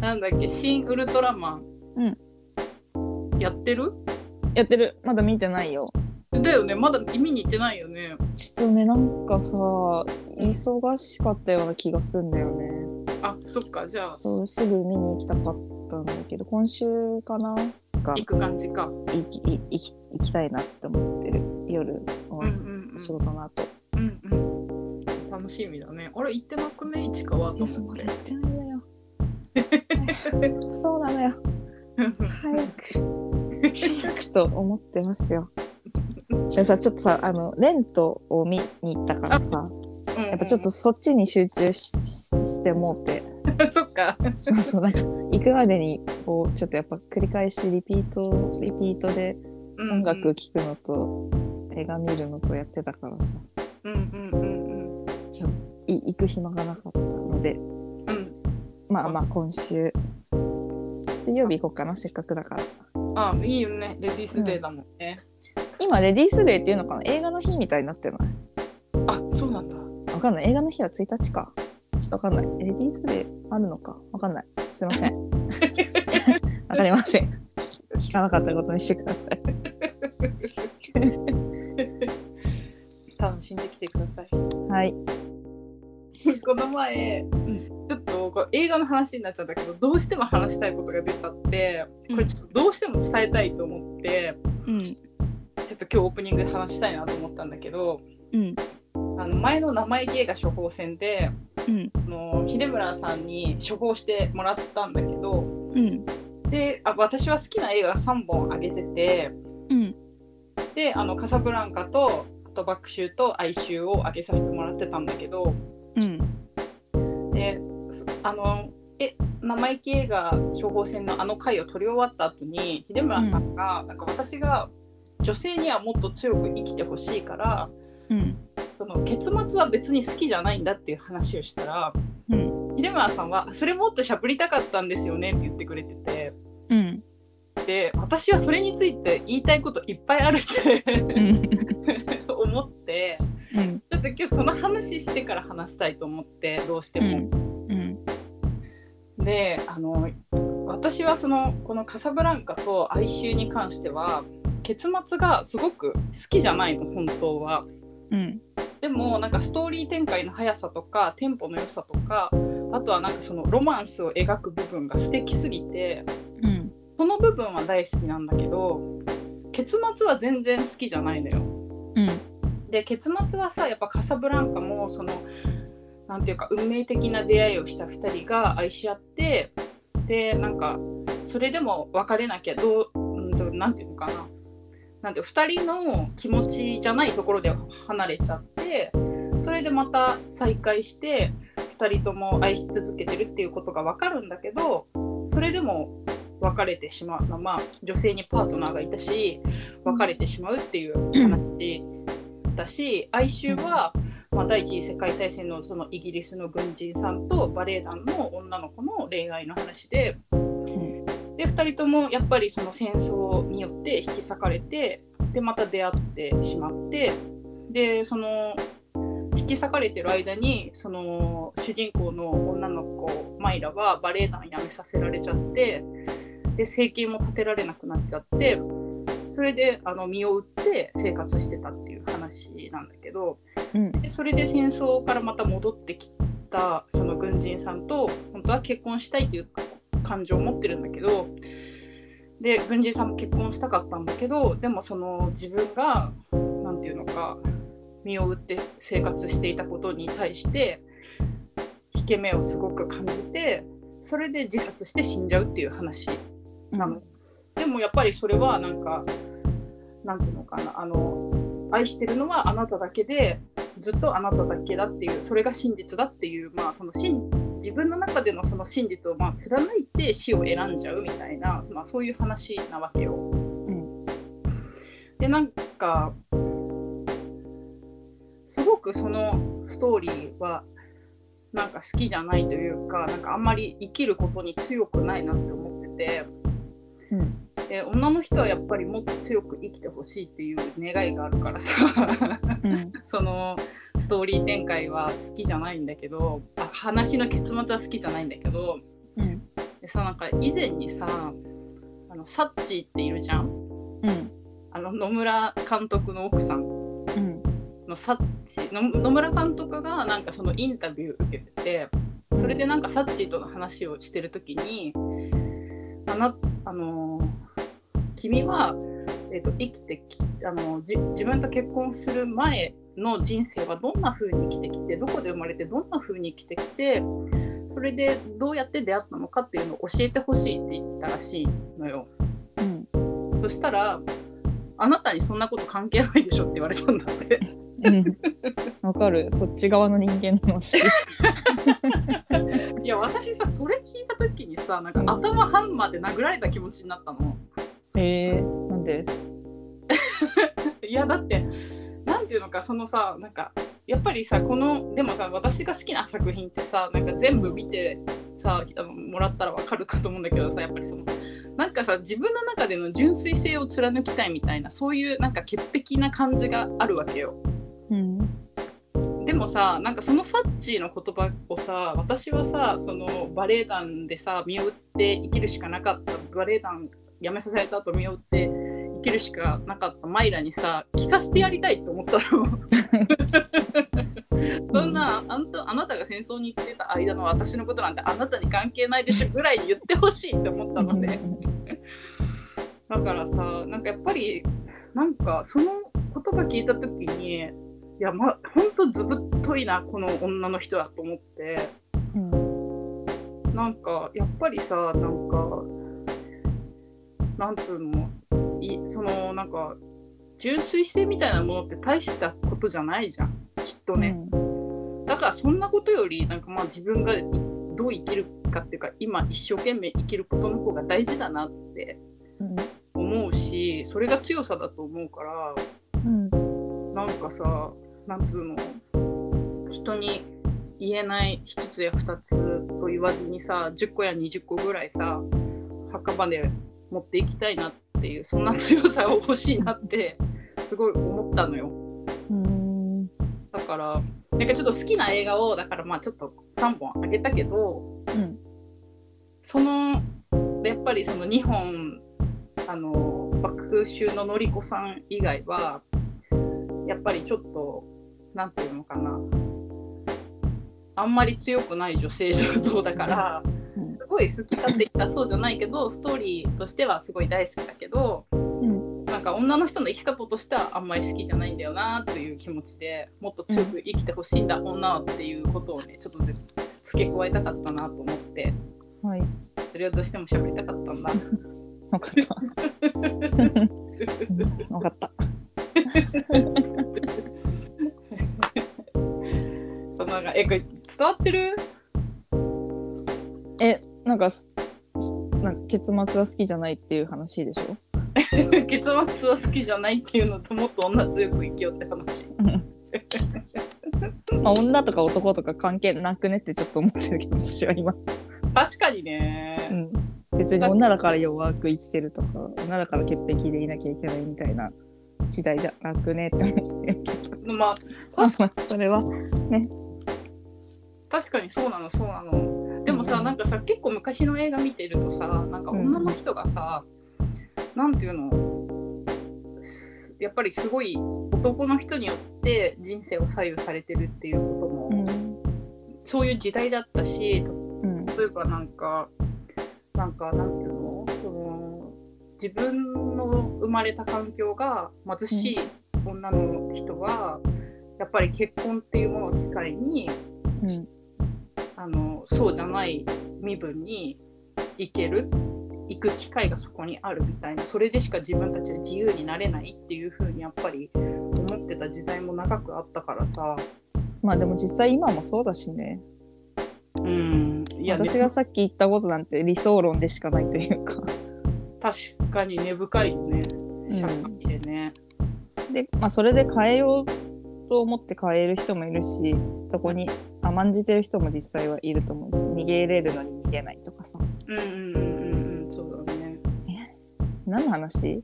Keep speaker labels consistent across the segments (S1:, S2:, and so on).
S1: なんだっけ、新ウルトラマン。
S2: うん。
S1: やってる？
S2: やってるまだ見てないよ
S1: だよね、まだ見に行ってないよね。
S2: ちょっとねなんかさ忙しかったような気がするんだよね
S1: あ、そっか、じゃあ、
S2: そうすぐ見に行きたかったんだけど今週かな？が
S1: 行く感じか。
S2: 行きい行き行きたいなって思ってる夜
S1: うん
S2: の
S1: うんうん。
S2: 仕事の後、
S1: うんうん。楽しみだね。あれ、行ってなくね、市川と思って
S2: そこでや。ってないのよ そうなのよ早く早くと思ってますよでさちょっとさあのレントを見に行ったからさやっぱちょっとそっちに集中ししてもうて
S1: うん。そっか。
S2: そうそうなんか行くまでにこうちょっとやっぱ繰り返しリピートリピートで音楽聴くのと映画見るのとやってたからさ
S1: うんうんうん
S2: ちょっとい行く暇がなかったので
S1: うん。うん。
S2: まあまあ今週。水曜日行こうかなせっかくだから。
S1: あ、いいよね。レディースデーだもんね。
S2: 今レディースデーっていうのかな映画の日みたいになってない
S1: あ、そうなんだ。
S2: わかんない。映画の日は1日か。ちょっとわかんない。レディースデーあるのか。わかんない。すいません。わかりません。聞かなかったことにしてください。
S1: 楽しんできてください。
S2: はい。
S1: この前、ちょっとこう映画の話になっちゃったけどどうしても話したいことが出ちゃってこれちょっとどうしても伝えたいと思って、
S2: うん。
S1: ちょっと今日オープニングで話したいなと思ったんだけど
S2: うん。
S1: あの前の生意気映画処方箋で
S2: うん。
S1: あの秀村さんに処方してもらったんだけど
S2: うん。
S1: であ私は好きな映画が3本あげてて
S2: うん。
S1: であのカサブランカとあと爆臭と哀愁をあげさせてもらってたんだけど
S2: うん。
S1: ですあのえ生意気映画処方箋のあの回を撮り終わった後に秀村さんが、なんか私が女性にはもっと強く生きてほしいから
S2: うん。
S1: その結末は別に好きじゃないんだっていう話をしたら
S2: うん。
S1: 秀村さんは「それもっとしゃぶりたかったんですよね」って言ってくれてて。
S2: うん。
S1: で私はそれについて言いたいこといっぱいあるって
S2: うん。
S1: 思って
S2: うん。
S1: ちょっと今日その話してから話したいと思ってどうしても。
S2: うん
S1: であの私はそのこの「カサブランカ」と「哀愁」に関しては結末がすごく好きじゃないの本当は。
S2: うん
S1: でもなんかストーリー展開の速さとかテンポの良さとかあとはなんかそのロマンスを描く部分が素敵すぎて
S2: うん
S1: その部分は大好きなんだけど結末は全然好きじゃないのよ。
S2: うん
S1: で結末はさやっぱカサブランカもそのなんていうか運命的な出会いをした2人が愛し合ってでなんかそれでも別れなきゃどううんとなんていうのかな。なんて2人の気持ちじゃないところで離れちゃってそれでまた再会して2人とも愛し続けてるっていうことが分かるんだけどそれでも別れてしまうまあ女性にパートナーがいたし別れてしまうっていう話だし哀愁は、まあ、第一次世界大戦のそのイギリスの軍人さんとバレエ団の女の子の恋愛の話で。で2人ともやっぱりその戦争によって引き裂かれてでまた出会ってしまってでその引き裂かれてる間にその主人公の女の子マイラはバレエ団辞めさせられちゃってで生計も立てられなくなっちゃってそれであの身を売って生活してたっていう話なんだけど
S2: うん
S1: でそれで戦争からまた戻ってきたその軍人さんと本当は結婚したいっていう感情を持ってるんだけどで軍人さんも結婚したかったんだけどでもその自分が何て言うのか身を売って生活していたことに対して引け目をすごく感じてそれで自殺して死んじゃうっていう話なの。でもやっぱりそれはなんかなんていうのかなあの愛してるのはあなただけでずっとあなただけだっていうそれが真実だっていうまあその真自分の中でのその真実をまあ貫いて死を選んじゃうみたいな、まあ、そういう話なわけよ。
S2: ん
S1: でなんかすごくそのストーリーはなんか好きじゃないというかなんかあんまり生きることに強くないなって思ってて。
S2: うん
S1: で女の人はやっぱりもっと強く生きてほしいっていう願いがあるからさ。
S2: うん。
S1: そのストーリー展開は好きじゃないんだけどあ話の結末は好きじゃないんだけど
S2: うん。
S1: ででさなんか以前にさあのサッチーっているじゃん。
S2: うん。
S1: あの野村監督の奥さん。
S2: うん。
S1: のサッチの野村監督がなんかそのインタビュー受けててそれでなんかサッチーとの話をしてる時にあなあの君は、えー、と生きてきあのじ自分と結婚する前の人生はどんな風に生きてきてどこで生まれてどんな風に生きてきてそれでどうやって出会ったのかっていうのを教えてほしいって言ったらしいのよ。
S2: うん
S1: そしたらあなたにそんなこと関係ないでしょって言われたんだって。
S2: うんわかるそっち側の人間の私
S1: いや私さそれ聞いた時にさなんか頭半まで殴られた気持ちになったの。
S2: えー、なんで？
S1: いやだってなんていうのかそのさなんかやっぱりさこのでもさ私が好きな作品ってさなんか全部見てさあのもらったらわかるかと思うんだけどさやっぱりそのなんかさ自分の中での純粋性を貫きたいみたいなそういうなんか潔癖な感じがあるわけよ。
S2: うん
S1: でもさなんかそのサッチーの言葉をさ私はさそのバレエ団でさ身を売って生きるしかなかったバレエ団辞めさせられた後身を売って生きるしかなかったマイラにさ聞かせてやりたいと思ったの。そんなあんたあなたが戦争に行ってた間の私のことなんてあなたに関係ないでしょぐらい言ってほしいって思ったので、だからさなん。かやっぱりなんかその言葉聞いた時にいやまほんとずぶっといなこの女の人だと思って。
S2: うん。
S1: なんかやっぱりさなんかなんつうのいそのなんか純粋性みたいなものって大したことじゃないじゃん。きっとね。だからそんなことよりなんかまあ自分がいどう生きるかっていうか今一生懸命生きることの方が大事だなって
S2: うん
S1: 思うしそれが強さだと思うから
S2: うん。
S1: なんかさなんつうの人に言えない一つや二つと言わずにさ10個や20個ぐらいさ墓場で持っていきたいなっていうそんな強さを欲しいなってすごい思ったのよ。
S2: うん
S1: だからなんかちょっと好きな映画をだからまあちょっと3本あげたけど
S2: うん
S1: そのやっぱりその2本あの爆臭ののりこさん以外はやっぱりちょっとなんていうのかなあんまり強くない女性像だからごい好きかって言ったらそうじゃないけどストーリーとしてはすごい大好きだけど
S2: うん。
S1: なんか女の人の生き方としてはあんまり好きじゃないんだよなという気持ちでもっと強く生きてほしいんだ、女はっていうことをねちょっと付け加えたかったなと思って。
S2: はい。
S1: それをどうしても喋りたかったんだ。
S2: わかった。うん。わかった。
S1: そのなんかえこれ伝わってる？
S2: えなんかすなんか結末は好きじゃないっていう話でしょ？
S1: 結末は好きじゃないっていうのともっと女強く生きようって話。
S2: まあ女とか男とか関係なくねってちょっと思ってるけど私は今、
S1: 確かにね。
S2: うん、別に女だから弱く生きてるとか女だから潔癖でいなきゃいけないみたいな時代じゃなくねって思ってるけど
S1: まあ
S2: それは
S1: 確かにそうなのそうなの。さ、
S2: うん
S1: なんかさ結構昔の映画見てるとさなんか女の人がさ、なんていうの？やっぱりすごい男の人によって人生を左右されてるっていうことも、
S2: うん。
S1: そういう時代だったし
S2: うん。
S1: 例えばなんかなんかなんていうの？その自分の生まれた環境が貧しい女の人は、やっぱり結婚っていうものを機会に
S2: うん
S1: あのそうじゃない身分に行ける行く機会がそこにあるみたいなそれでしか自分たちで自由になれないっていう風にやっぱり思ってた時代も長くあったからさ。
S2: まあでも実際今もそうだしね。
S1: うんいや
S2: 私がさっき言ったことなんて理想論でしかないというか。
S1: 確かに根深いよね。社会でね。
S2: で、まあ、それで変えようと思って変える人もいるしそこに甘んじてる人も実際はいると思うし逃げれるのに逃げないとかさ
S1: うんうんうんうんうんそうだね。
S2: 何の話？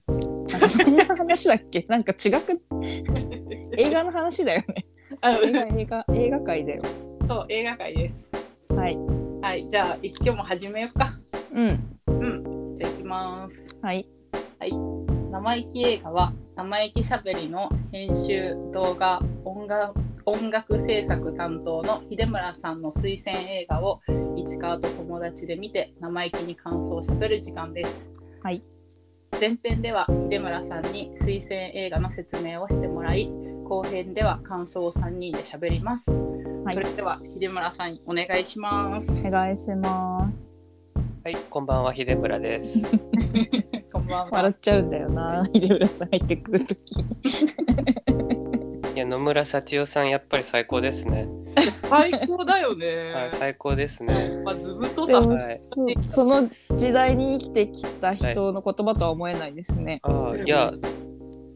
S2: なんかそんな話だっけ？なんか違く？映画の話だよね
S1: あ
S2: 映画映画映画界だよ
S1: そう映画界です。
S2: はい
S1: はいじゃあ今日も始めようか。
S2: うん。
S1: うん。じゃあ行きます。
S2: はい。
S1: 生意気映画は生意気しゃべりの編集動画音楽音楽制作担当の秀村さんの推薦映画を市川と友達で見て生意気に感想をしゃべる時間です。
S2: はい。
S1: 前編では秀村さんに推薦映画の説明をしてもらい後編では感想を3人でしゃべります。
S2: はい
S1: それでは秀村さんお願いします。
S2: お願いします。
S3: はい、こんばんは、秀村です。
S1: こんばんは。
S2: 笑っちゃうんだよな、秀村さん入ってくるとき。
S3: いや、野村幸代さん、やっぱり最高ですね。
S1: 最高だよね。
S3: はい、最高ですね。
S1: まあ、ずぶとさ。
S3: はい
S2: そその時代に生きてきた人の言葉とは思えないですね。
S3: ああ、いや、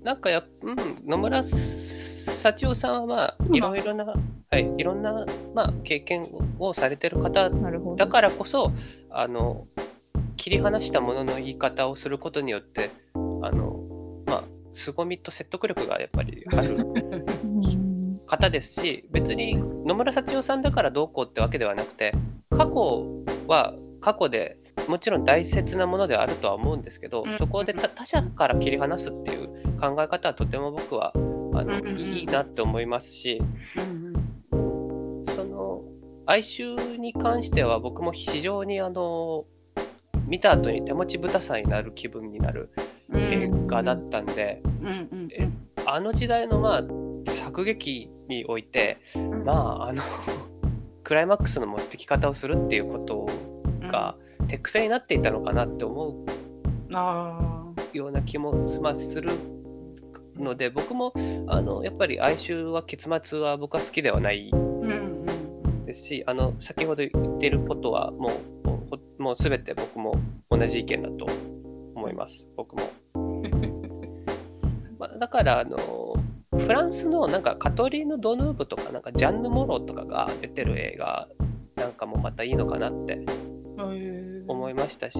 S3: なんかやっ、うん、野村幸代さんは、まあ、いろいろな、はい、いろんな、まあ、経験をされてる方
S2: なるほど。
S3: だからこそ、あの、切り離したものの言い方をすることによって、あの、まあ、凄みと説得力がやっぱりある。
S2: うん。
S3: 方ですし別に野村幸代さんだからどうこうってわけではなくて過去は過去でもちろん大切なものではあるとは思うんですけど、
S1: うん。
S3: そこで他他者から切り離すっていう考え方はとても僕はあの、いいなって思いますし
S1: うん
S3: その哀愁に関しては僕も非常にあの見た後に手持ちぶたさになる気分になる
S1: うん
S3: 映画だったんで、あの時代のまあ作劇において
S1: うん。
S3: まああの クライマックスの持ってき方をするっていうことが手癖になっていたのかなって思
S1: あ
S3: うような気もまあするので僕もあのやっぱり哀愁は結末は僕は好きではない
S1: ーうんうん。
S3: ですしあの先ほど言っていることはもうもうもう全て僕も同じ意見だと思います。僕も。まあ、だからあのフランスのなんかカトリーヌ・ドヌーブとかなんかジャンヌ・モロとかが出てる映画なんかもまたいいのかなって
S1: うん
S3: 思いましたし、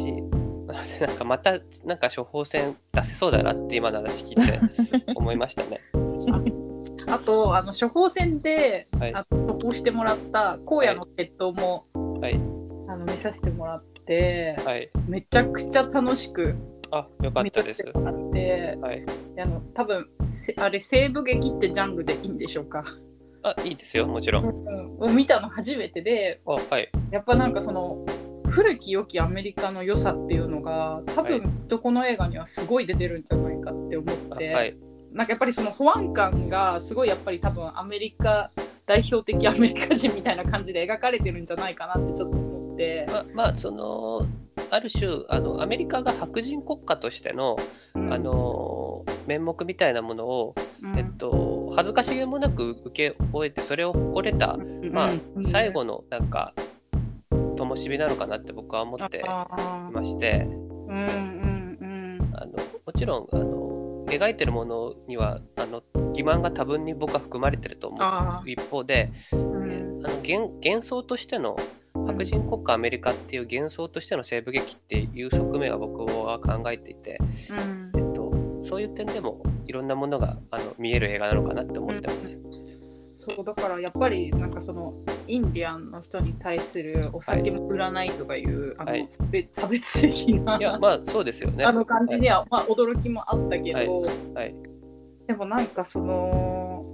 S3: なのでなんかまたなんか処方箋出せそうだなって今の話聞いて思いましたね。
S1: あとあの処方箋で、
S3: はい
S1: あ処方してもらった荒野の鉄塔も、
S3: はい
S1: あの見させてもらって、
S3: はい。
S1: めちゃくちゃ楽しく
S3: あよかっ
S1: 見
S3: たです。
S1: させてもらって
S3: はい。
S1: あの多分せあれ西部劇ってジャンルでいいんでしょうか、
S3: あいいですよもちろん。
S1: うん、を見たの初めてで
S3: あはい。
S1: やっぱなんかその古き良きアメリカの良さっていうのが多
S3: はい
S1: 分きっとこの映画にはすごい出てるんじゃないかって思って、
S3: あはい。
S1: なんかやっぱりその保安官がすごいやっぱり多分アメリカ代表的アメリカ人みたいな感じで描かれてるんじゃないかなってちょっと思って、
S3: ままあそのある種あのアメリカが白人国家としての、
S1: うん。
S3: あの面目みたいなものを、
S1: うん。
S3: えっと、恥ずかしげもなく受け終えてそれを誇れた、まあ
S1: うん。
S3: 最後のなんか灯火なのかなって僕は思ってい
S1: あ
S3: まして。
S1: ーうんうんうん。
S3: あのもちろんあの描いてるものにはあの欺瞞が多分に僕は含まれてると思
S1: あ
S3: う一方で、あの幻幻想としての白人国家アメリカっていう幻想としての西部劇っていう側面は僕は考えていて、
S1: うん。
S3: えっと、そういう点でもいろんなものがあの見える映画なのかなって思ってます。
S1: そうだからやっぱりなんかそのインディアンの人に対するお酒も売らないとかいう、あの
S3: はい。
S1: 差別的な、
S3: いやまあそうですよね。
S1: あの感じには、まあ、驚きもあったけど、
S3: はい。はい。
S1: でもなんかその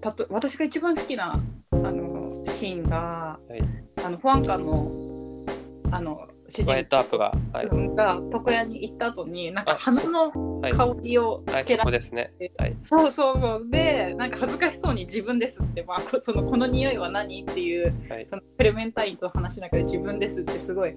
S1: たと私が一番好きなあのシーンが、
S3: はい
S1: あの保安官のあの主人
S3: トアップが、はい。
S1: 公が床屋に行った後になんか
S3: あ
S1: 花の
S3: はい、
S1: 香りをつけられ
S3: こですね。はい、
S1: そうそうそう。でなんか恥ずかしそうに自分ですって、まあ、こそのこの匂いは何っていう、
S3: はい。
S1: そのクレメンタインと話しながら自分ですってすごい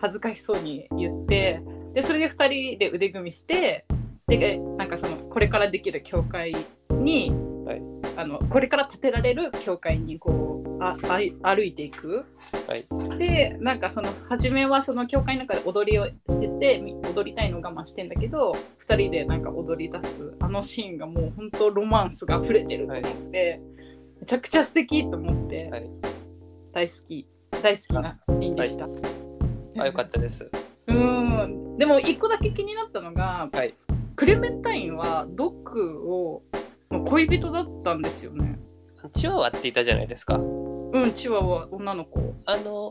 S1: 恥ずかしそうに言ってでそれで2人で腕組みしてでなんかそのこれからできる教会に、
S3: はい。
S1: あのこれから建てられる教会にこうああ歩いていく。
S3: はい。
S1: でなんかその初めはその教会の中で踊りをしててみ踊りたいのを我慢してんだけど2人でなんか踊り出すあのシーンがもう本当ロマンスが溢れてると思って、めちゃくちゃ素敵と思って、
S3: はい。
S1: 大好き大好きなシーンでした。
S3: あよかったです。
S1: うん。でも一個だけ気になったのが、
S3: はい。
S1: クレメンタインはドッグをの恋人だったんですよね。
S3: チワワっていたじゃないですか。
S1: うんチワワ女の子。
S3: あの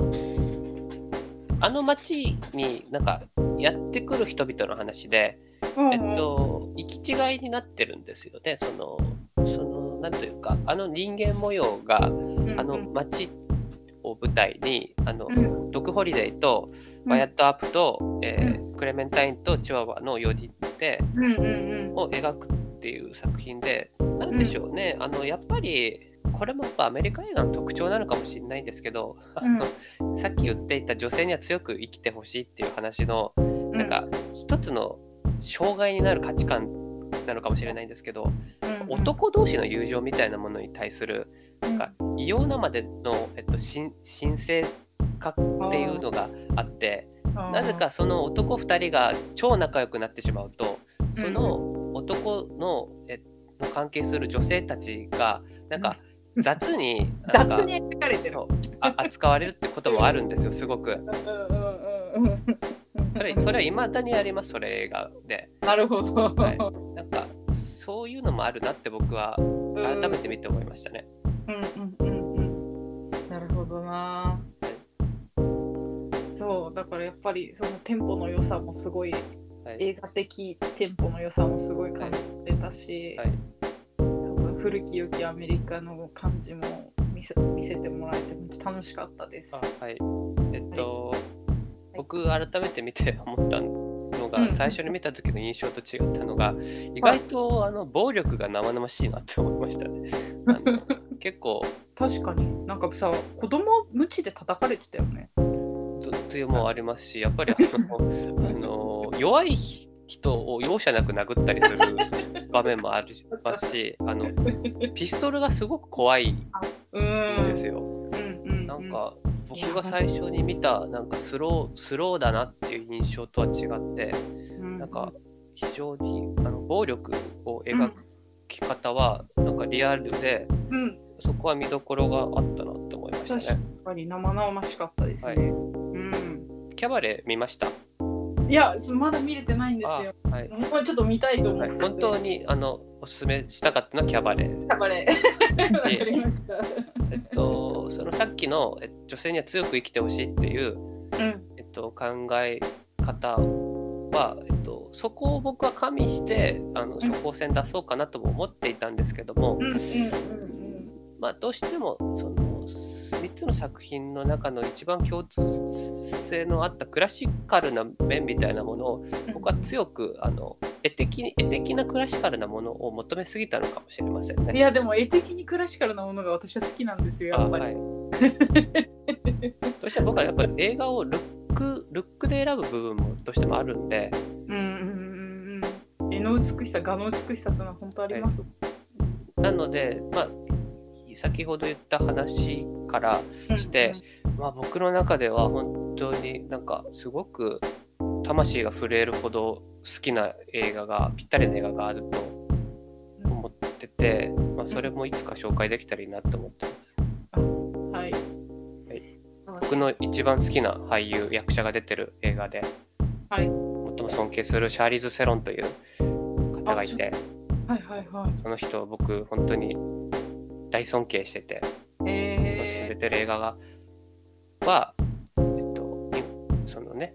S3: あの町になんかやってくる人々の話で、
S1: うん
S3: えっと、行き違いになってるんですよね。その、その、なんというか、あの人間模様が、
S1: うん
S3: あの町を舞台に、あの、
S1: うん
S3: ドクホリデイと、ワイヤットアップと、えークレメンタインとチワワの4人で、
S1: うんうん
S3: を描くっていう作品で、なんでしょうね、あのやっぱり、これもやっぱアメリカ映画の特徴なのかもしれないんですけど、あのさっき言っていた女性には強く生きてほしいっていう話の、
S1: うん。
S3: なんか一つの障害になる価値観なのかもしれないんですけど、
S1: うん
S3: 男同士の友情みたいなものに対する、
S1: うん。
S3: なんか異様なまでの、えっと、神神聖化っていうのがあって、なぜかその男2人が超仲良くなってしまうとその男の,、えの関係する女性たちがなんか雑に
S1: 雑に描かれてる。
S3: あ扱われるってこともあるんですよすごく。それそれは未だにありますそれ映画で。
S1: なるほど、
S3: はい。なんかそういうのもあるなって僕は改めて見て思いましたね。
S1: うんうんうんうん。なるほどな。そうだからやっぱりそのテンポの良さもすごい映画的テンポの良さもすごい感じてたし、
S3: はい。
S1: 多分古き良きアメリカの感じも見せ見せてもらえて本当楽しかったです。
S3: あはい。えっと、僕改めて見て思ったのが、
S1: うん
S3: 最初に見た時の印象と違ったのが意外とあの暴力が生々しいなって思いましたね。結構
S1: 確かに。なんかさ子供無知で叩かれてたよね。
S3: とというのもありますしやっぱりあの 弱い人を容赦なく殴ったりする場面もありますし あのピストルがすごく怖いん
S1: うん
S3: ですよ。なんか僕が最初に見たなんかスロースローだなっていう印象とは違って
S1: うん、
S3: なんか非常にあの暴力を描き方はなんかリアルで
S1: うん、
S3: そこは見どころがあったなって思いました
S1: 確
S3: ね。
S1: かに生々しかったですね。
S3: はい
S1: うん、
S3: キャバレー見ました？
S1: いやまだ見れてないんです
S3: あ
S1: よ。
S3: はい
S1: もうちょっと見たいと思ってて、
S3: はい、本当にあのおすすめしたかったのはキャバレー。
S1: 頑張れ。わかりました。
S3: えっと、そのさっきのえ女性には強く生きてほしいっていう、
S1: うん
S3: えっと、考え方は、えっと、そこを僕は加味してあの処方箋出そうかなとも思っていたんですけども、
S1: うんうんうん
S3: まあ、どうしてもその3つの作品の中の一番共通性のあったクラシカルな面みたいなものを
S1: うん。
S3: 僕は強くあの絵的に絵的なクラシカルなものを求めすぎたのかもしれませんね。
S1: いやでも絵的にクラシカルなものが私は好きなんですよやっぱり。
S3: あはい。どうしても僕はやっぱり映画をルックルックで選ぶ部分もどうしてもあるんで、
S1: うんうんうんうん。絵の美しさ、画の美しさというのは本当あります？
S3: なので、まあ、先ほど言った話からして、まあ、僕の中では本当になんかすごく魂が震えるほど好きな映画がぴったりな映画があると思ってて、まあ、それもいつか紹介できたらいいなと思ってます。
S1: うんはい。
S3: はい僕の一番好きな俳優役者が出てる映画で、
S1: はい
S3: 最も尊敬するシャーリーズ・セロンという方がいて
S1: はいはいはい。
S3: その人を僕本当に大尊敬してててる映画がは、えっと、いそのね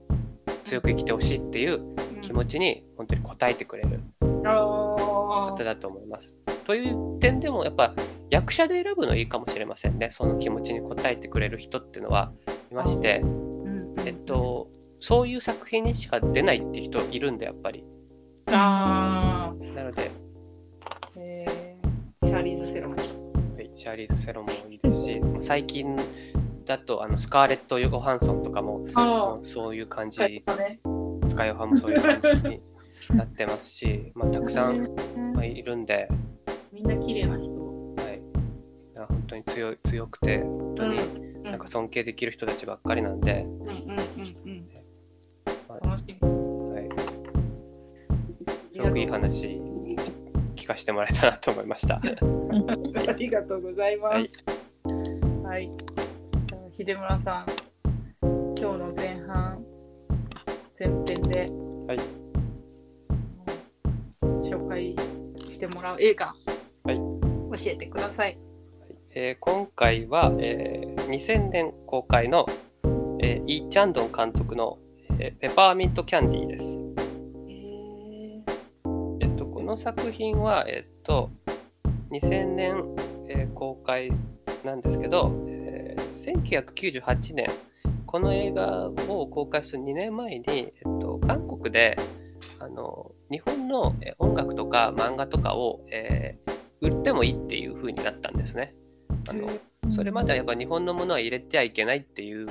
S3: 強く生きてほしいっていう
S1: ー、
S3: 気持ちに本当に応えてくれる
S1: あ
S3: 方だと思います。という点でもやっぱ役者で選ぶのいいかもしれませんね。その気持ちに応えてくれる人っていうのはいまして、えっと、そういう作品にしか出ないって人いるんでやっぱり。
S1: あ
S3: なので、
S1: ーえー、シャーリーズ・セロン。
S3: はい、シャーリーズ・セロンもいいですし最近だとあのスカーレット・ヨハンソンとかもそういう感じ、
S1: ね。
S3: スカイオハもそういう感じに なってますし、まあ、たくさん、まあ、いるんで、
S1: みんな綺麗な人。
S3: はい、本当に強い強くて本当に
S1: うん
S3: なんか尊敬できる人たちばっかりなんで、
S1: うんうんうんうん。
S3: はい
S1: 楽しみ。
S3: はい、すごくいい話聞かせてもらえたなと思いました。
S1: ありがとうございます。
S3: はい
S1: はい。秀村さん、今日の前半、前編で、
S3: はい。
S1: 紹介してもらう映画、
S3: はい。
S1: 教えてください。
S3: えー今回は、えー2000年公開のえーイー・チャンドン監督の、えーペパーミント・キャンディーです。
S1: へ
S3: えっと、この作品は、えっと、2000年、えー公開なんですけど、えー1998年、この映画を公開する2年前に、えっと、韓国であの日本のえー音楽とか漫画とかを、えー売ってもいいっていう風になったんですね。あのそれまではやっぱ日本のものは入れちゃいけないっていう、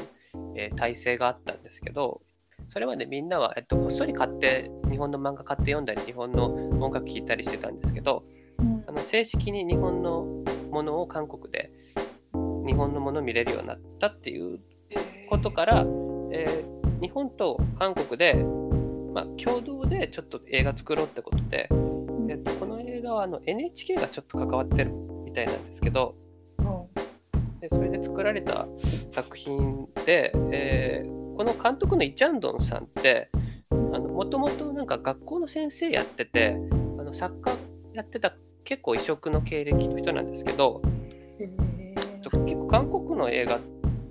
S3: えー体制があったんですけど、それまでみんなは、えっと、こっそり買って、日本の漫画買って読んだり、日本の音楽聴いたりしてたんですけど、
S1: うん。
S3: あの正式に日本のものを韓国で日本のものを見れるようになったっていうことから、えー日本と韓国で、まあ、共同でちょっと映画作ろうってことで、えっと、この映画はあの NHK がちょっと関わってるみたいなんですけど、でそれで作られた作品で、えーこの監督のイ・チャンドンさんってもともとなんか学校の先生やっててあの作家やってた結構異色の経歴の人なんですけど韓国の映画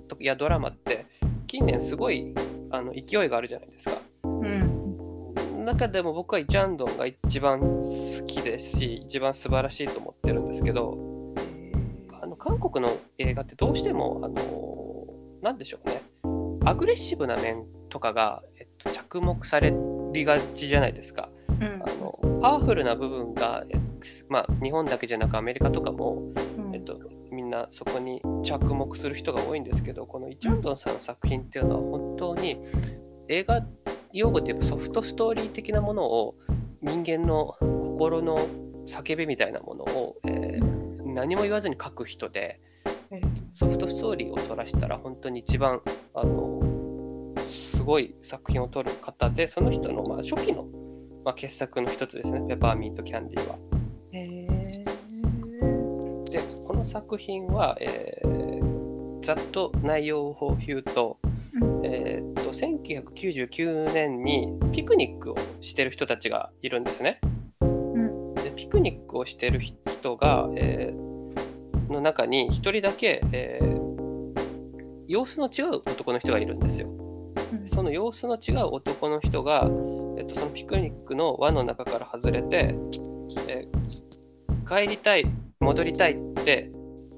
S3: とやドラマって近年すごいあの勢いがあるじゃないですか。
S1: うん
S3: 中でも僕はイ・チャンドンが一番好きですし一番素晴らしいと思ってるんですけどあの韓国の映画ってどうしてもあのなんでしょうねアグレッシブな面とかが、えっと、着目されりがちじゃないですか。
S1: うん
S3: あのパワフルな部分が、えまあ、日本だけじゃなくアメリカとかも、
S1: うん
S3: えっと、みんなそこに着目する人が多いんですけどこのイ・チャンドンさんの作品っていうのは本当に映画用語で言えばソフトストーリー的なものを人間の心の叫びみたいなものを、えー何も言わずに書く人でソフトストーリーを撮らしたら本当に一番あのすごい作品を撮る方でその人の、まあ、初期の、まあ、傑作の一つですねペパーミントキャンディーは。作品は、えーざっと内容を言うと,、えーっと1999年にピクニックをしてる人たちがいるんですね。でピクニックをしてる人が、えーの中に一人だけ、えー様子の違う男の人がいるんですよ。その様子の違う男の人が、えっと、そのピクニックの輪の中から外れて、えー帰りたい戻りたいって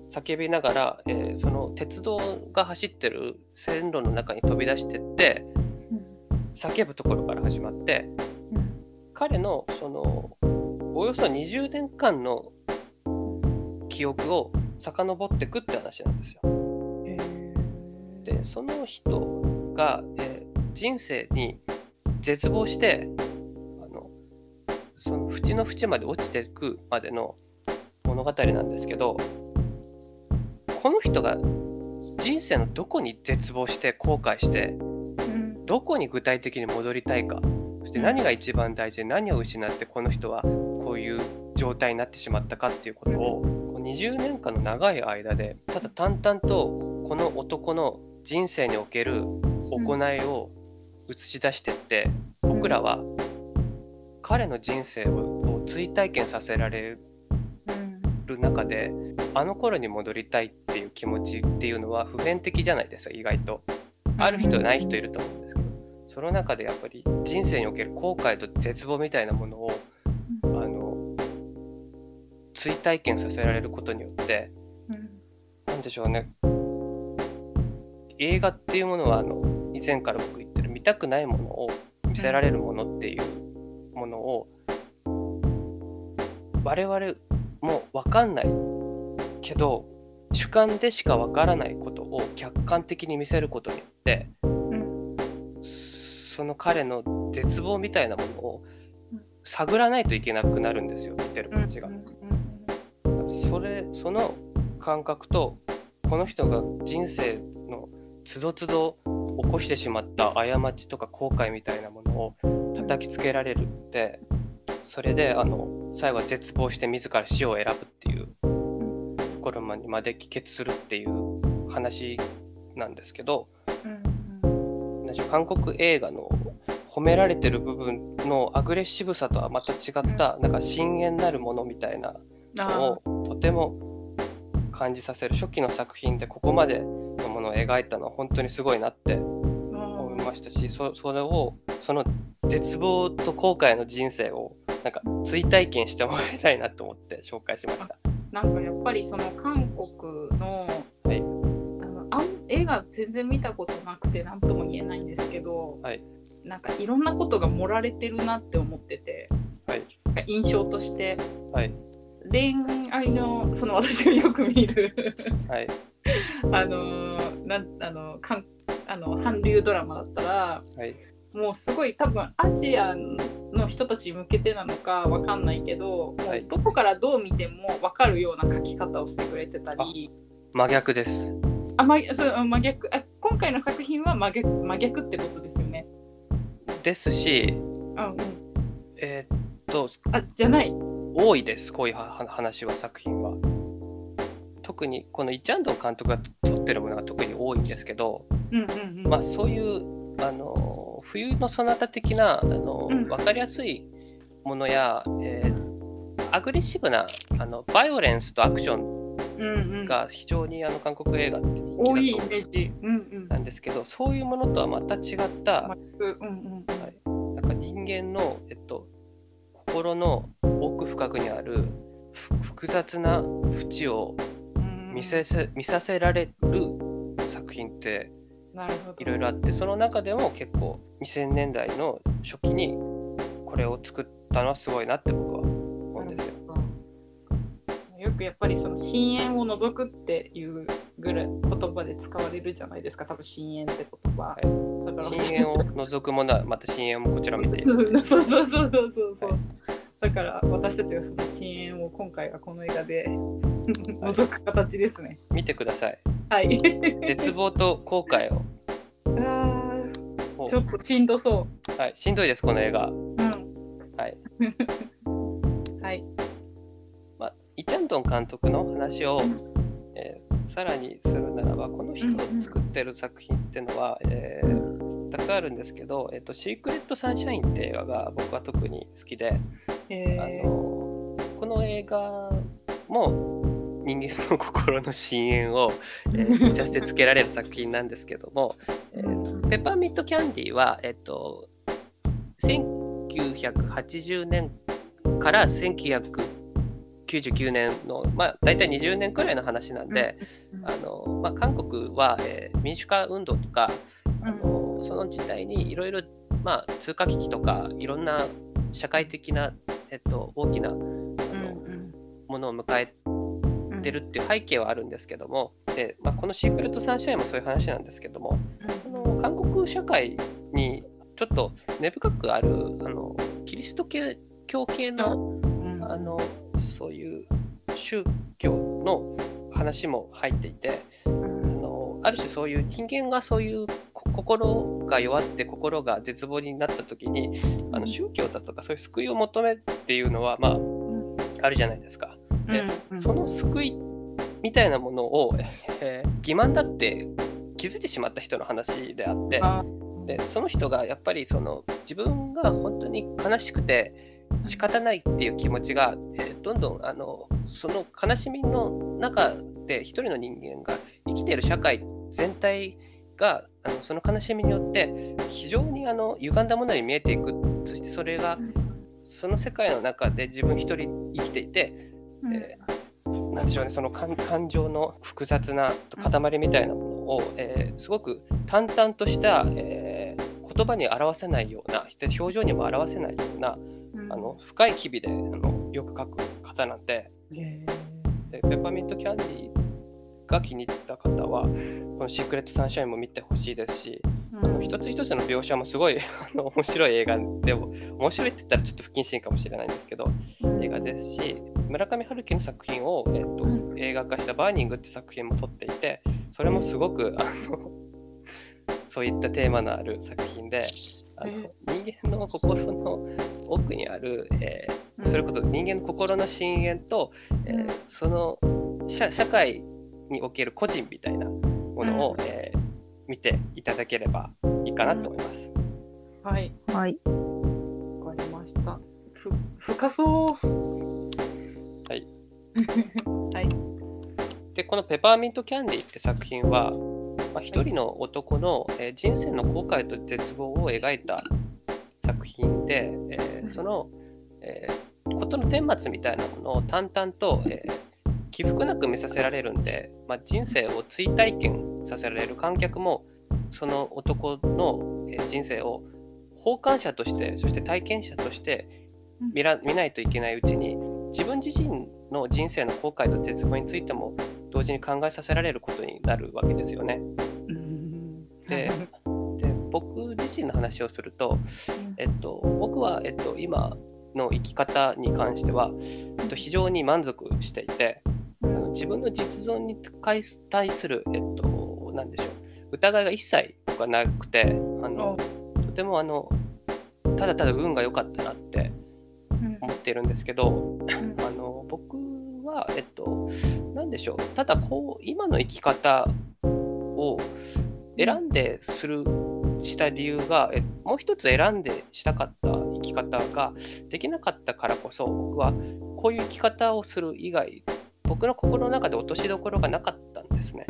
S3: 叫びながら、えーその鉄道が走ってる線路の中に飛び出してって叫ぶところから始まって彼のそのおよそ20年間の記憶を遡ってくって話なんですよ。でその人が、えー人生に絶望してあのその縁の縁まで落ちていくまでの物語なんですけどこの人が人生のどこに絶望して後悔してどこに具体的に戻りたいか。そして何が一番大事で何を失ってこの人はこういう状態になってしまったかっていうことをこう20年間の長い間でただ淡々とこの男の人生における行いを映し出してって僕らは彼の人生を追体験させられる中であの頃に戻りたいっていう気持ちっていうのは普遍的じゃないですか意外と。ある人ない人いると思うんですけど。その中でやっぱり人生における後悔と絶望みたいなものをあの追体験させられることによってなんでしょうね。映画っていうものはあの以前から僕言ってる見たくないものを見せられるものっていうものを我々も分かんないけど主観でしか分からないことを客観的に見せることによってその彼の絶望みたいなものを探らないといけなくなるんですよ見てるこっちが。それその感覚とこの人が人生のつどつど起こしてしまった過ちとか後悔みたいなものを叩きつけられるってそれであの最後は絶望して自ら死を選ぶっていうところまで帰結するっていう話なんですけど同じ韓国映画の褒められてる部分のアグレッシブさとはまた違ったなんか深淵なるものみたいなのをとても感じさせる初期の作品でここまでのもののを描いたのは本当にすごいなって思いましたしそそれをその絶望と後悔の人生をなんか追体験してもらいたいなと思って紹介しました。
S1: なんかやっぱりその韓国の,、
S3: はい。
S1: あのあん映画全然見たことなくて何とも言えないんですけど、
S3: はい。
S1: なんかいろんなことが盛られてるなって思ってて、
S3: はい。
S1: 印象として。
S3: はい。
S1: 恋愛のその私がよく見る
S3: はい。
S1: あのなんあのかんあの韓流ドラマだったら
S3: はい
S1: もうすごい多分アジアの人たちに向けてなのかわかんないけど、も
S3: はい
S1: うどこからどう見てもわかるような書き方をしてくれてたり
S3: 真逆です。
S1: あ、ま、そう真逆あ今回の作品は真逆真逆ってことですよね。
S3: ですし、
S1: うんうん、
S3: えーっと
S1: あじゃない。
S3: 多いですこういうはは話は作品は。特にこのイ・チャンドン監督が撮ってるものが特に多いんですけど、
S1: うんうんうん。
S3: まあ、そういうあの冬のそなた的なあの、
S1: うん
S3: 分かりやすいものや、えーアグレッシブなあのバイオレンスとアクションが非常にあの韓国映画って人
S1: 多いイメージ。
S3: なんですけどそういうものとはまた違った、
S1: うんうん
S3: なんか人間の、えっと、心の奥深くにあるふ複雑な淵を
S1: うん。
S3: 見せせ見させられる作品って。いろいろあってその中でも結構2000年代の初期にこれを作ったのはすごいなって僕は思うんですよ。
S1: よくやっぱりその深淵を除くっていうぐらい言葉で使われるじゃないですか多分深淵って言葉、だから
S3: 深淵を除くものはまた深淵もこちら見て。い
S1: そう
S3: る。
S1: そうそうそうそうそう。
S3: はい。
S1: だから私たちがその深淵を今回はこの映画で 除く形ですね。
S3: 見てください。
S1: はい。
S3: 絶望と後悔を。
S1: ちょっとしんどそ
S3: はい、しんどいですこの映画。
S1: ううん。
S3: はい。
S1: はい。
S3: まあ、イ・チャンドン監督の話を、えーさらにするならばこの人を作ってる作品っていうのは、えーたくさんあるんですけど「えーとシークレット・サンシャイン」って映画が僕は特に好きで、あ
S1: え
S3: のこの映画も人間の心の深淵を、えー 見させつけられる作品なんですけども、えーとペッパーミントキャンディーは、えっと、1980年から1999年の、まあ、大体20年くらいの話なんで、あのまあ、韓国は、えー民主化運動とかあのその時代にいろいろまあ通貨危機とかいろんな社会的な、えっと、大きなあの、ものを迎えてるっていう背景はあるんですけどもで、まあ、この「シークレット・サンシャイン」もそういう話なんですけどもこの韓国社会にちょっと根深くあるあのキリスト教系のあのそういう宗教の話も入っていてあのある種そういう人間がそういうこ心が弱って心が絶望になった時にあの宗教だとかそういう救いを求めっていうのはまああるじゃないですか。でその救いみたいなものを、えー欺瞞だって気づいてしまった人の話であってでその人がやっぱりその自分が本当に悲しくて仕方ないっていう気持ちが、えーどんどんあのその悲しみの中で一人の人間が生きている社会全体があのその悲しみによって非常にあの歪んだものに見えていく。そしてそれがその世界の中で自分一人生きていて、えーなんでしょうねその感感情の複雑な塊みたいなものを、えーすごく淡々とした、えー言葉に表せないような表情にも表せないようなあの深い機微であのよく書く方なんででペッパーミントキャンディーが気に入った方はこの「シークレット・サンシャイン」も見てほしいですしあの一つ一つの描写もすごいあの面白い映画でも面白いって言ったらちょっと不謹慎かもしれないんですけど映画ですし村上春樹の作品を、えっと映画化した「バーニング」って作品も撮っていてそれもすごくあの そういったテーマのある作品であの人間の心の奥にある、えーそれこそ人間の心の深淵と、えーその社社会における個人みたいなものを、えー見ていただければいいかなと思います。
S1: はい。
S2: はい。
S1: わかりました。ふ深そう。
S3: はい
S1: はい。
S3: でこの「ペパーミントキャンディ」って作品はまあ、一人の男の、えー人生の後悔と絶望を描いた作品で、えーその、えー事の顛末みたいなものを淡々と、えー起伏なく見させられるんで、まあ、人生を追体験させられる観客もその男のえー人生を傍観者としてそして体験者として見ら見ないといけないうちに自分自身の人生の後悔と絶望についても同時に考えさせられることになるわけですよね。
S1: うん
S3: でで僕自身の話をすると、えっと、僕は、えっと、今の生き方に関しては、えっと、非常に満足していて自分の実存に対する、えっと、なんでしょう疑いが一切僕はなくてあのとてもあのただただ運が良かったなって思っているんですけどあの僕はえっと何でしょう。ただこう今の生き方を選んでするした理由がえもう一つ選んでしたかった生き方ができなかったからこそ僕はこういう生き方をする以外僕の心の中で落としどころがなかったんですね。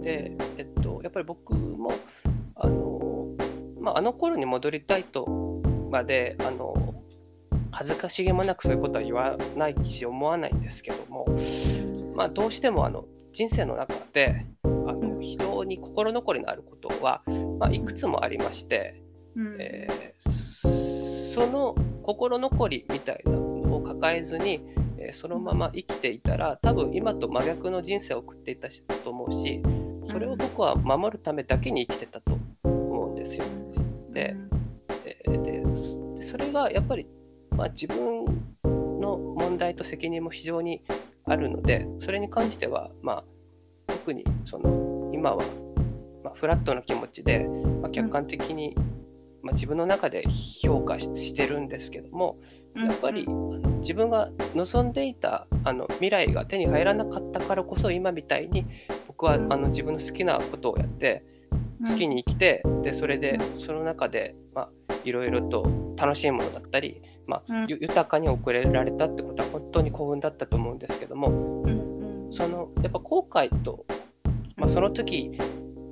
S3: で、えっと、やっぱり僕もあの,、まあ、あの頃に戻りたいとまであの恥ずかしげもなくそういうことは言わないし思わないんですけども、まあ、どうしてもあの人生の中であの非常に心残りのあることは、まあ、いくつもありまして、えーその心残りみたいなのを抱えずに、えーそのまま生きていたら多分今と真逆の人生を送っていたしと思うしそれを僕は守るためだけに生きてたと思うんですよ。でえーででそれがやっぱり、まあ、自分の問題と責任も非常にあるのでそれに関しては、まあ、特にその今は、まあ、フラットな気持ちで、まあ、客観的に、まあ、自分の中で評価ししてるんですけどもやっぱり、自分が望んでいたあの未来が手に入らなかったからこそ今みたいに僕はあの自分の好きなことをやって好きに生きてでそれでその中で、まあ、いろいろと楽しいものだったり、まあ豊かに送れられたってことは本当に幸運だったと思うんですけども。そのやっぱ後悔と、まあ、その時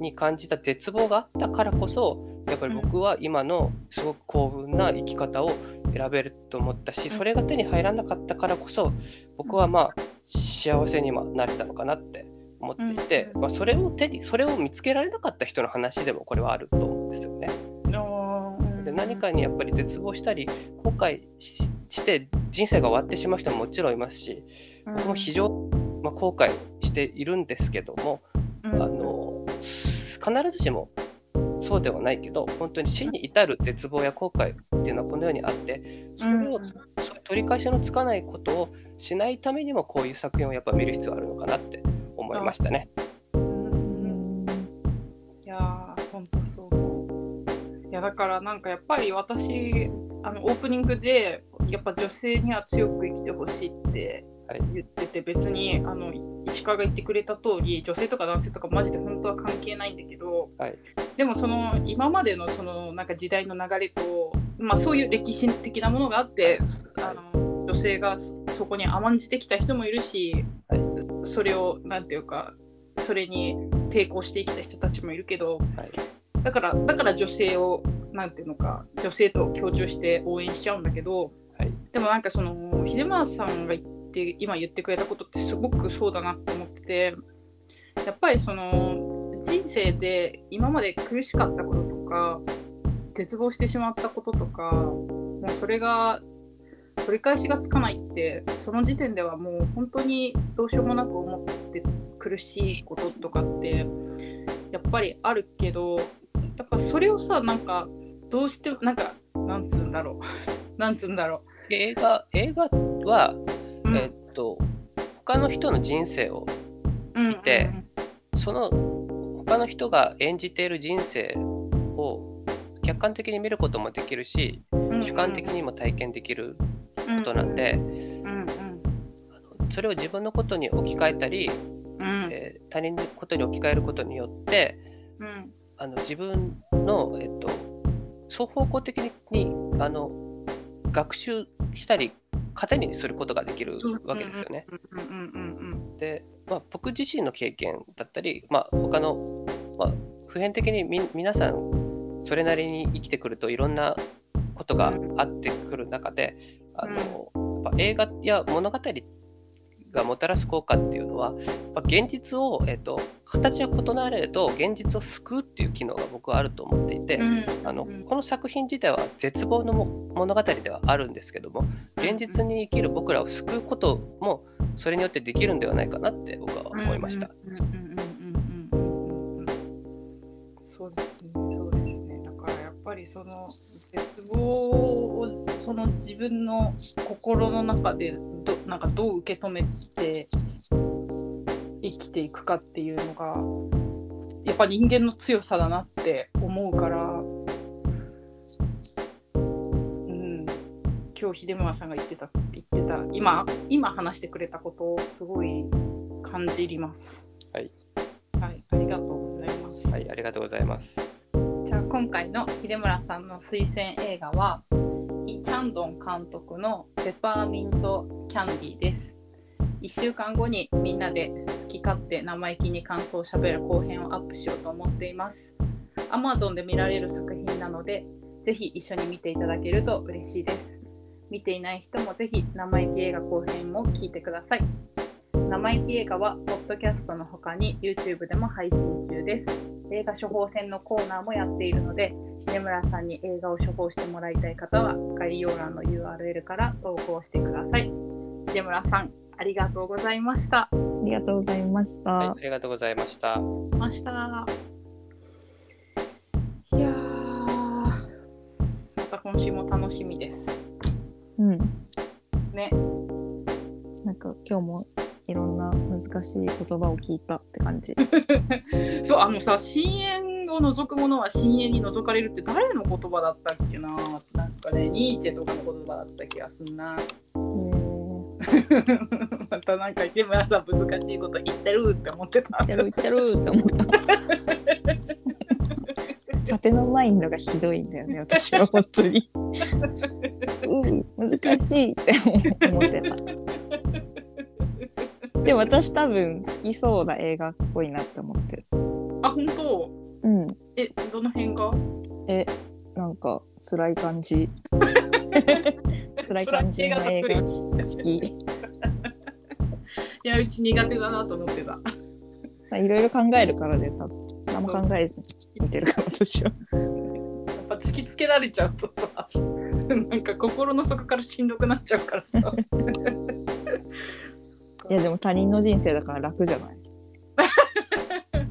S3: に感じた絶望があったからこそやっぱり僕は今のすごく幸運な生き方を選べると思ったしそれが手に入らなかったからこそ僕はまあ幸せにもなれたのかなって思っていて、まあ、それを手にそれを見つけられなかった人の話でもこれはあると思うんですよね。で何かにやっぱり絶望したり後悔しして人生が終わってしまう人ももちろんいますし僕も非常に、まあ、後悔しているんですけども、あの必ずしもそうではないけど本当に死に至る絶望や後悔っていうのはこのようにあってそれを、
S1: うん
S3: そ取り返しのつかないことをしないためにもこういう作品をやっぱ見る必要があるのかなって思いましたね。
S1: いや、だからなんかやっぱり私、あのオープニングで、やっぱ女性には強く生きてほしいって
S3: はい。
S1: 言ってて、別にあの石川が言ってくれた通り、女性とか男性とかマジで本当は関係ないんだけど、
S3: はい。
S1: でもその今までのそのなんか時代の流れと、まあ、そういう歴史的なものがあって、あの女性がそこに甘んじてきた人もいるし、
S3: はい。
S1: それをなんていうかそれに抵抗してきた人たちもいるけど
S3: はい
S1: だからだから女性をなんていうのか女性と強調して応援しちゃうんだけど、
S3: はい。
S1: でもなんかその秀村さんが言って今言ってくれたことってすごくそうだなって思っててやっぱりその人生で今まで苦しかったこととか絶望してしまったこととかもうそれが取り返しがつかないってその時点ではもう本当にどうしようもなく思って苦しいこととかってやっぱりあるけどやっぱそれをさなんかどうしてなんかなんつうんだろう。なんつうんだろ
S3: 映画映画は、
S1: う、うん。
S3: えっと他の人の人生を
S1: うん
S3: 見てその他の人が演じている人生を客観的に見ることもできるし
S1: うんうん。
S3: 主観的にも体験できることなんで、
S1: うん
S3: それを自分のことに置き換えたり、
S1: うん。うん。
S3: えー他人のことに置き換えることによって
S1: うん
S3: あの自分の、えっと、双方向的にあの学習したり糧にすることができるわけですよね。で、まあ、僕自身の経験だったり、まあ、他の、まあ、普遍的にみ皆さんそれなりに生きてくるといろんなことがあってくる中で、あのやっぱ映画や物語がもたらす効果っていうのは、ま現実を、えーと、形は異なれど現実を救うっていう機能が僕はあると思っていて、うん、あのこの作品自体は絶望の物語ではあるんですけども現実に生きる僕らを救うこともそれによってできるんではないかなって僕は思いました。
S1: そうですりその絶望をその自分の心の中でどなんかどう受け止めて生きていくかっていうのがやっぱ人間の強さだなって思うから、うん、今日秀村さんが言ってた言ってた今今話してくれたことをすごい感じります。
S3: はい、
S1: はい、ありがとうございます。
S3: はい、ありがとうございます。
S1: 今回の秀村さんの推薦映画はイ・チャンドン監督のペパーミントキャンディーです。1週間後にみんなで好き勝手生意気に感想をしゃべる後編をアップしようと思っています。Amazon で見られる作品なので、ぜひ一緒に見ていただけると嬉しいです。見ていない人もぜひ生意気映画後編も聞いてください。生意気映画は、ポッドキャストの他に YouTube でも配信中です。映画処方箋のコーナーもやっているので、根村さんに映画を処方してもらいたい方は、概要欄の URL から投稿してください。根村さん、ありがとうございました。あ
S2: りがとうございました。はい、
S3: ありがとうございました。
S1: ました。いやまた今週も楽しみです。
S2: うん。
S1: ね。
S2: なんか今日もいろんな難しい言葉を聞いたって感じ。
S1: そうあのさ深淵を除くものは深淵に除かれるって誰の言葉だったっけな？なんかねニーチェとかの言葉だった気がすんな。またなんか池村さん難しいこと言ってるって思ってた。
S2: 言ってる言ってるって思った。縦のマインドがひどいんだよね私は本当に。うん難しいって思ってた。でも私多分好きそうな映画っぽいなって思ってる。
S1: あ本当？
S2: うん。
S1: えどの辺が？
S2: えなんか辛い感じ。辛い感じの映画好き。い
S1: やうち苦手だなと思ってた。
S2: いろいろ考えるからで多分何も考えずに見てるから私は。
S1: やっぱ突きつけられちゃうとさなんか心の底からしんどくなっちゃうからさ。
S2: いやでも他人の人生だから楽じゃない。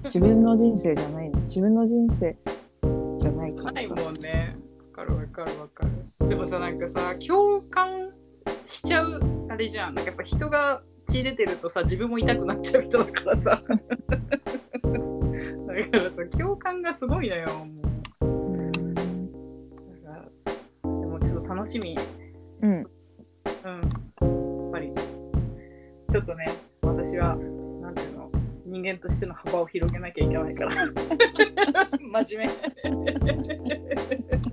S2: 自分の人生じゃない自分の人生じゃないから
S1: ないもんね。わかるわかるわかる。でもさなんかさ共感しちゃうあれじゃん。なんかやっぱ人が血出てるとさ自分も痛くなっちゃう人だからさ。だからさ共感がすごいのよもう。だからでもちょっと楽しみ。
S2: うん。うん
S1: ちょっとね、私は、なんていうの、人間としての幅を広げなきゃいけないから。真面目。